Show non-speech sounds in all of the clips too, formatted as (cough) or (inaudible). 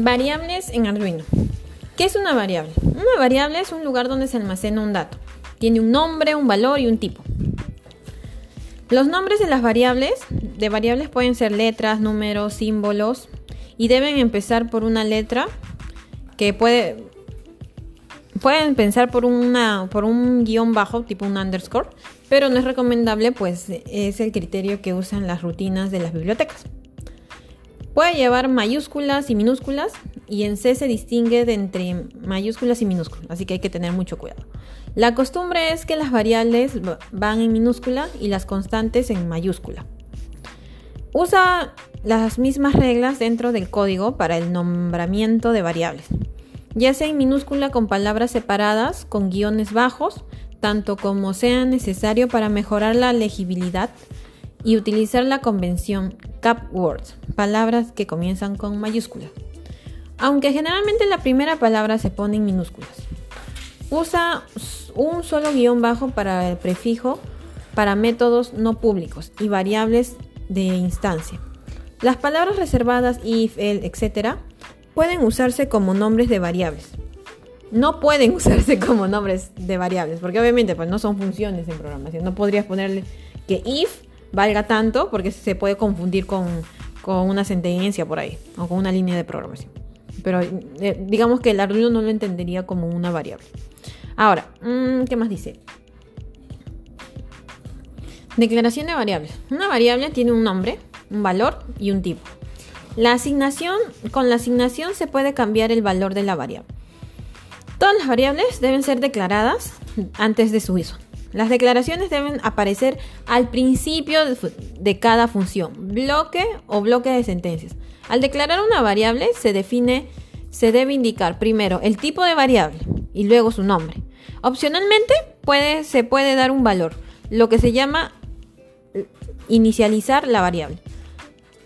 Variables en Arduino. ¿Qué es una variable? Una variable es un lugar donde se almacena un dato. Tiene un nombre, un valor y un tipo. Los nombres de las variables, de variables pueden ser letras, números, símbolos y deben empezar por una letra que puede pueden pensar por una por un guion bajo, tipo un underscore, pero no es recomendable, pues es el criterio que usan las rutinas de las bibliotecas. Puede llevar mayúsculas y minúsculas y en C se distingue de entre mayúsculas y minúsculas, así que hay que tener mucho cuidado. La costumbre es que las variables van en minúscula y las constantes en mayúscula. Usa las mismas reglas dentro del código para el nombramiento de variables, ya sea en minúscula con palabras separadas, con guiones bajos, tanto como sea necesario para mejorar la legibilidad y utilizar la convención cap words, palabras que comienzan con mayúsculas. Aunque generalmente la primera palabra se pone en minúsculas. Usa un solo guion bajo para el prefijo para métodos no públicos y variables de instancia. Las palabras reservadas if, el, etc. pueden usarse como nombres de variables. No pueden (laughs) usarse como nombres de variables, porque obviamente pues, no son funciones en programación. No podrías ponerle que if valga tanto porque se puede confundir con, una sentencia por ahí o con una línea de programación. Pero eh, digamos que el Arduino no lo entendería como una variable. Ahora, mm, ¿qué más dice? Declaración de variables. Una variable tiene un nombre, un valor y un tipo. La asignación, con la asignación se puede cambiar el valor de la variable. Todas las variables deben ser declaradas antes de su uso. Las declaraciones deben aparecer al principio de cada función, bloque o bloque de sentencias. Al declarar una variable se define, se debe indicar primero el tipo de variable y luego su nombre. Opcionalmente se puede dar un valor, lo que se llama inicializar la variable.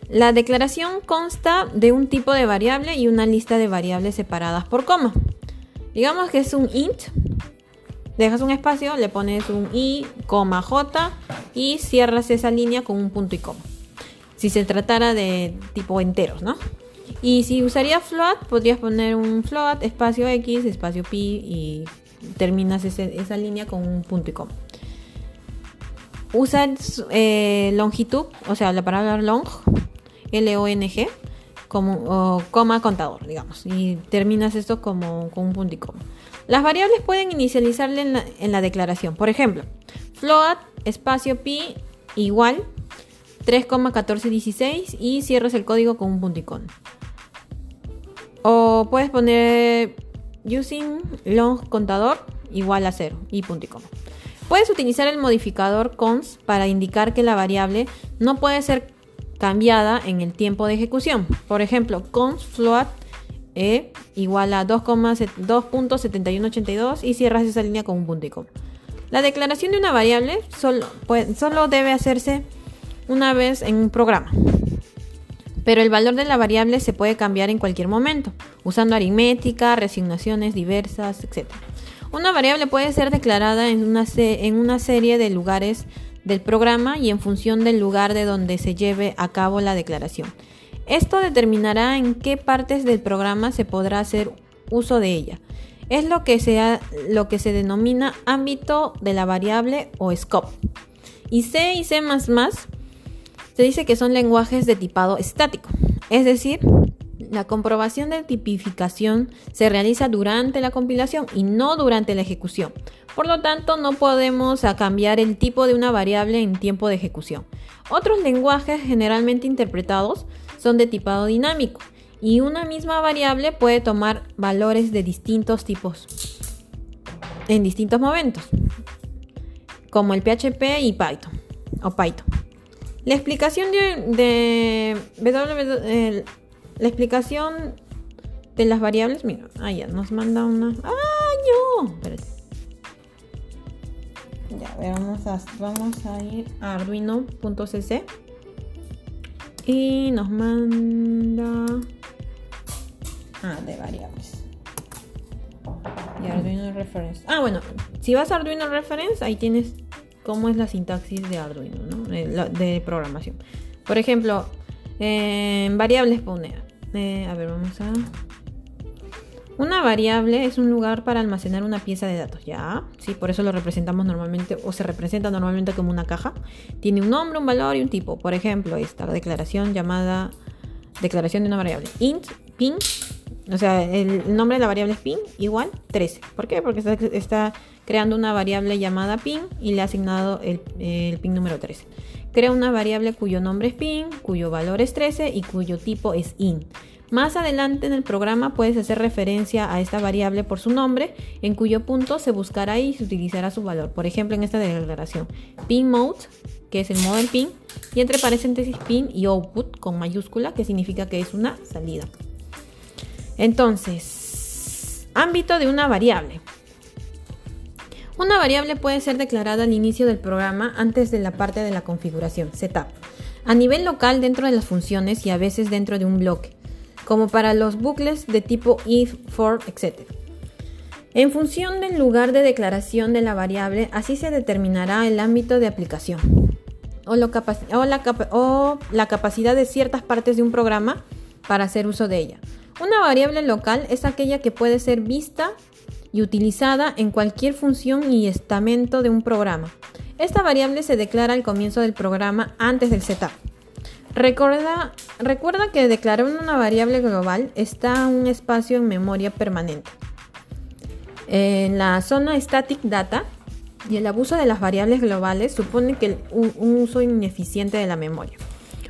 La declaración consta de un tipo de variable y una lista de variables separadas por coma. Digamos que es un int dejas un espacio, le pones un i, coma j y cierras esa línea con un punto y coma. Si se tratara de tipo enteros, ¿no? Y si usaría float, podrías poner un float, espacio x, espacio pi y terminas esa línea con un punto y coma. Usa eh, longitud, o sea, la palabra long, L-O-N-G, como coma contador, digamos. Y terminas esto como con un punto y coma. Las variables pueden inicializarle en la, declaración. Por ejemplo, float espacio pi igual 3,1416 y cierras el código con un punticón. O puedes poner using long contador igual a 0 y punticón. Puedes utilizar el modificador cons para indicar que la variable no puede ser cambiada en el tiempo de ejecución. Por ejemplo, cons float e igual a 2.7182 y cierras esa línea con un punto y coma. La declaración de una variable solo, solo debe hacerse una vez en un programa. Pero el valor de la variable se puede cambiar en cualquier momento, usando aritmética, resignaciones diversas, etc. Una variable puede ser declarada en una, en una serie de lugares del programa y en función del lugar de donde se lleve a cabo la declaración. Esto determinará en qué partes del programa se podrá hacer uso de ella. Es lo que, se lo que se denomina ámbito de la variable o scope. Y C y C se dice que son lenguajes de tipado estático. Es decir, la comprobación de tipificación se realiza durante la compilación y no durante la ejecución. Por lo tanto, no podemos cambiar el tipo de una variable en tiempo de ejecución. Otros lenguajes generalmente interpretados son de tipado dinámico y una misma variable puede tomar valores de distintos tipos en distintos momentos, como el PHP y Python o Python. La explicación de, la explicación de las variables, mira, ah, ya nos manda una. ¡Ah, no! Ya, vamos a, vamos a ir a arduino.cc y nos manda. Ah, de variables. Y Arduino Reference. Ah, bueno, si vas a Arduino Reference, ahí tienes cómo es la sintaxis de Arduino, ¿no? De, programación. Por ejemplo, variables pone eh, a ver, vamos a... Una variable es un lugar para almacenar una pieza de datos, ¿ya? Sí, por eso lo representamos normalmente, o se representa normalmente como una caja. Tiene un nombre, un valor y un tipo. Por ejemplo, esta declaración llamada declaración de una variable. int, pin, o sea, el nombre de la variable es pin igual 13. ¿Por qué? Porque está, creando una variable llamada pin y le ha asignado el pin número 13. Crea una variable cuyo nombre es pin, cuyo valor es 13 y cuyo tipo es int. Más adelante en el programa puedes hacer referencia a esta variable por su nombre, en cuyo punto se buscará y se utilizará su valor. Por ejemplo, en esta declaración, pin mode, que es el modo del pin, y entre paréntesis pin y output con mayúscula, que significa que es una salida. Entonces, ámbito de una variable. Una variable puede ser declarada al inicio del programa antes de la parte de la configuración, setup, a nivel local dentro de las funciones y a veces dentro de un bloque como para los bucles de tipo if, for, etc. En función del lugar de declaración de la variable, así se determinará el ámbito de aplicación o, o, la capacidad de ciertas partes de un programa para hacer uso de ella. Una variable local es aquella que puede ser vista y utilizada en cualquier función y estamento de un programa. Esta variable se declara al comienzo del programa antes del setup. Recuerda, recuerda que declarar una variable global está un espacio en memoria permanente. En la zona static data y el abuso de las variables globales supone que un, uso ineficiente de la memoria.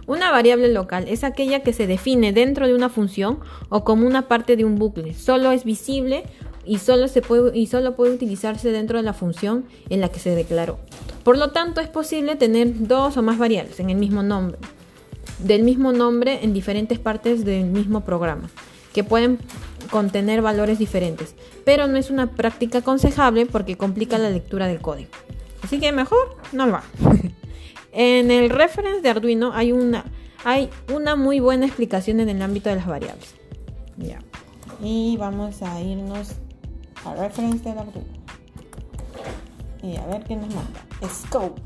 Una variable local es aquella que se define dentro de una función o como una parte de un bucle. Solo es visible y solo, se puede, y solo puede utilizarse dentro de la función en la que se declaró. Por lo tanto, es posible tener dos o más variables en el mismo nombre del mismo nombre en diferentes partes del mismo programa, que pueden contener valores diferentes, pero no es una práctica aconsejable porque complica la lectura del código. Así que mejor no lo haga. (laughs) en el reference de Arduino hay una, hay una muy buena explicación en el ámbito de las variables. Y vamos a irnos al reference de Arduino. Y a ver qué nos manda. Scope.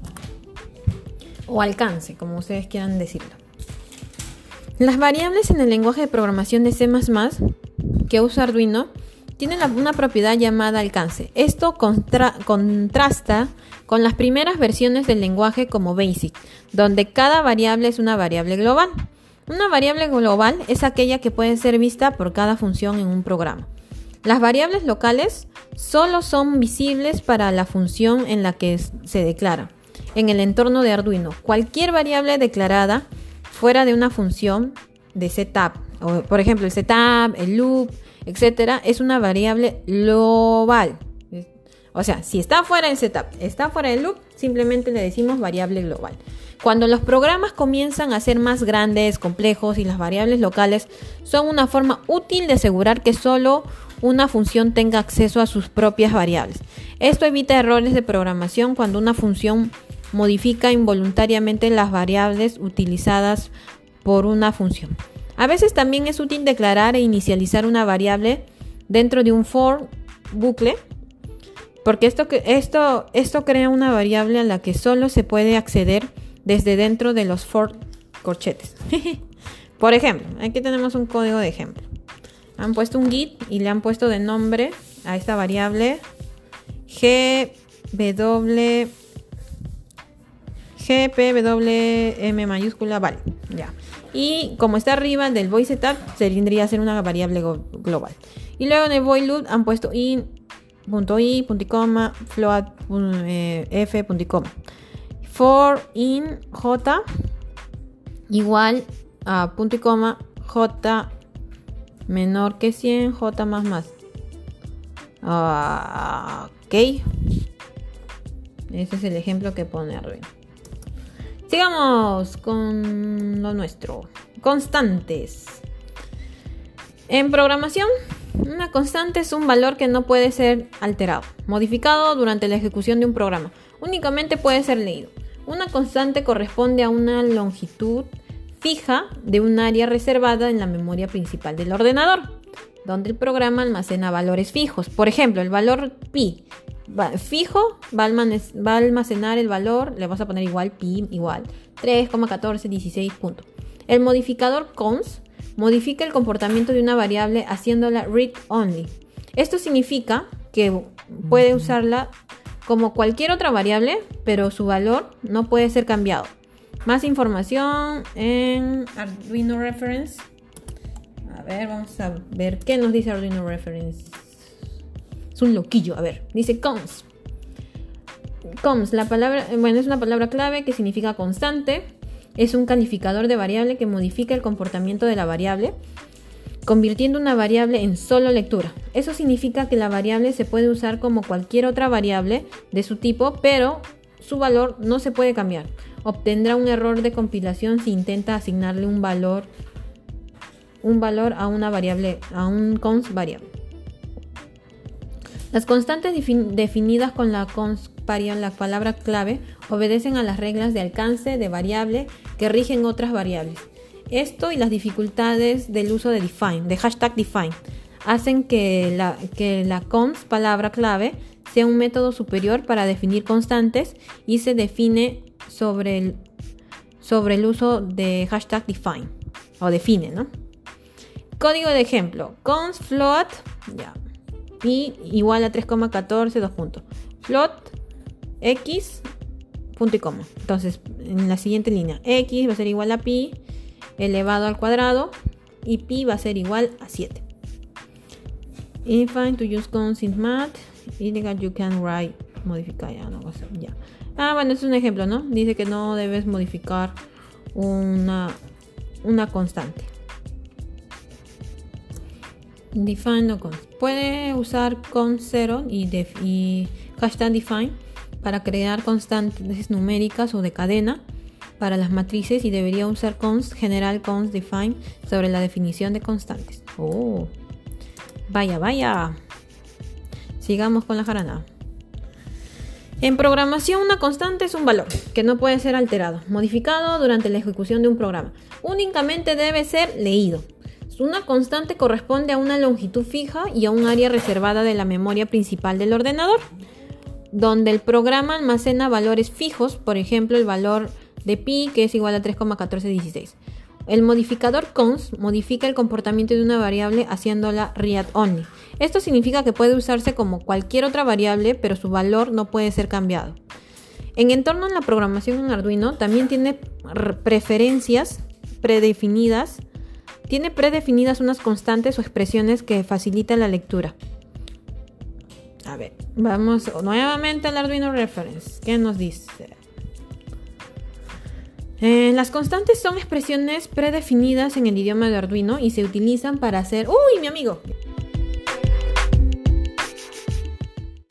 O alcance, como ustedes quieran decirlo. Las variables en el lenguaje de programación de C++ que usa Arduino tienen una propiedad llamada alcance. Esto contrasta con las primeras versiones del lenguaje como BASIC, donde cada variable es una variable global. Una variable global es aquella que puede ser vista por cada función en un programa. Las variables locales solo son visibles para la función en la que se declara. En el entorno de Arduino, cualquier variable declarada fuera de una función de setup. O, por ejemplo, el setup, el loop, etcétera, es una variable global. O sea, si está fuera del setup, está fuera del loop, simplemente le decimos variable global. Cuando los programas comienzan a ser más grandes, complejos y las variables locales son una forma útil de asegurar que solo una función tenga acceso a sus propias variables. Esto evita errores de programación cuando una función modifica involuntariamente las variables utilizadas por una función. A veces también es útil declarar e inicializar una variable dentro de un for bucle, porque esto, esto, esto crea una variable a la que solo se puede acceder desde dentro de los for corchetes. (laughs) por ejemplo, aquí tenemos un código de ejemplo. Han puesto un git y le han puesto de nombre a esta variable gw GPWM mayúscula, vale, ya. Y como está arriba del void setup, se tendría a ser una variable global. Y luego en el void loop han puesto in punto i punto eh, punto for in j igual a punto y coma j menor que 100 j más más ok ese es el ejemplo que pone Arduino Sigamos con lo nuestro. Constantes. En programación, una constante es un valor que no puede ser alterado, modificado durante la ejecución de un programa. Únicamente puede ser leído. Una constante corresponde a una longitud fija de un área reservada en la memoria principal del ordenador, donde el programa almacena valores fijos. Por ejemplo, el valor pi fijo, va a, almacenar el valor, le vas a poner igual pi igual 3,1416 punto. El modificador cons modifica el comportamiento de una variable haciéndola read only. Esto significa que puede usarla como cualquier otra variable, pero su valor no puede ser cambiado. Más información en Arduino Reference. A ver, vamos a ver qué nos dice Arduino Reference. Es un loquillo, a ver, dice cons. Cons, la palabra, bueno, es una palabra clave que significa constante. Es un calificador de variable que modifica el comportamiento de la variable, convirtiendo una variable en solo lectura. Eso significa que la variable se puede usar como cualquier otra variable de su tipo, pero su valor no se puede cambiar. Obtendrá un error de compilación si intenta asignarle un valor un valor a una variable, a un const variable. Las constantes definidas con la const la palabra clave, obedecen a las reglas de alcance de variable que rigen otras variables. Esto y las dificultades del uso de define, de hashtag define, hacen que la, que la const palabra clave sea un método superior para definir constantes y se define sobre el, sobre el uso de hashtag define o define, ¿no? Código de ejemplo, const float, ya, pi igual a 3,14, dos puntos. Float x, punto y coma. Entonces, en la siguiente línea, x va a ser igual a pi elevado al cuadrado y pi va a ser igual a 7. Infine to use constant math, illegal you can write, modificar, ya no ya. Ah, bueno, es un ejemplo, ¿no? Dice que no debes modificar una, una constante. Define no const. Puede usar con 0 y, y hashtag define para crear constantes numéricas o de cadena para las matrices y debería usar const general const define sobre la definición de constantes. Oh, vaya, vaya. Sigamos con la jarana. En programación, una constante es un valor que no puede ser alterado, modificado durante la ejecución de un programa. Únicamente debe ser leído. Una constante corresponde a una longitud fija y a un área reservada de la memoria principal del ordenador donde el programa almacena valores fijos, por ejemplo el valor de pi que es igual a 3,1416. El modificador const modifica el comportamiento de una variable haciéndola read only. Esto significa que puede usarse como cualquier otra variable, pero su valor no puede ser cambiado. En entorno a la programación en Arduino también tiene preferencias predefinidas. Tiene predefinidas unas constantes o expresiones que facilitan la lectura. A ver, vamos nuevamente al Arduino Reference. ¿Qué nos dice? Eh, las constantes son expresiones predefinidas en el idioma de Arduino y se utilizan para hacer... ¡Uy, mi amigo!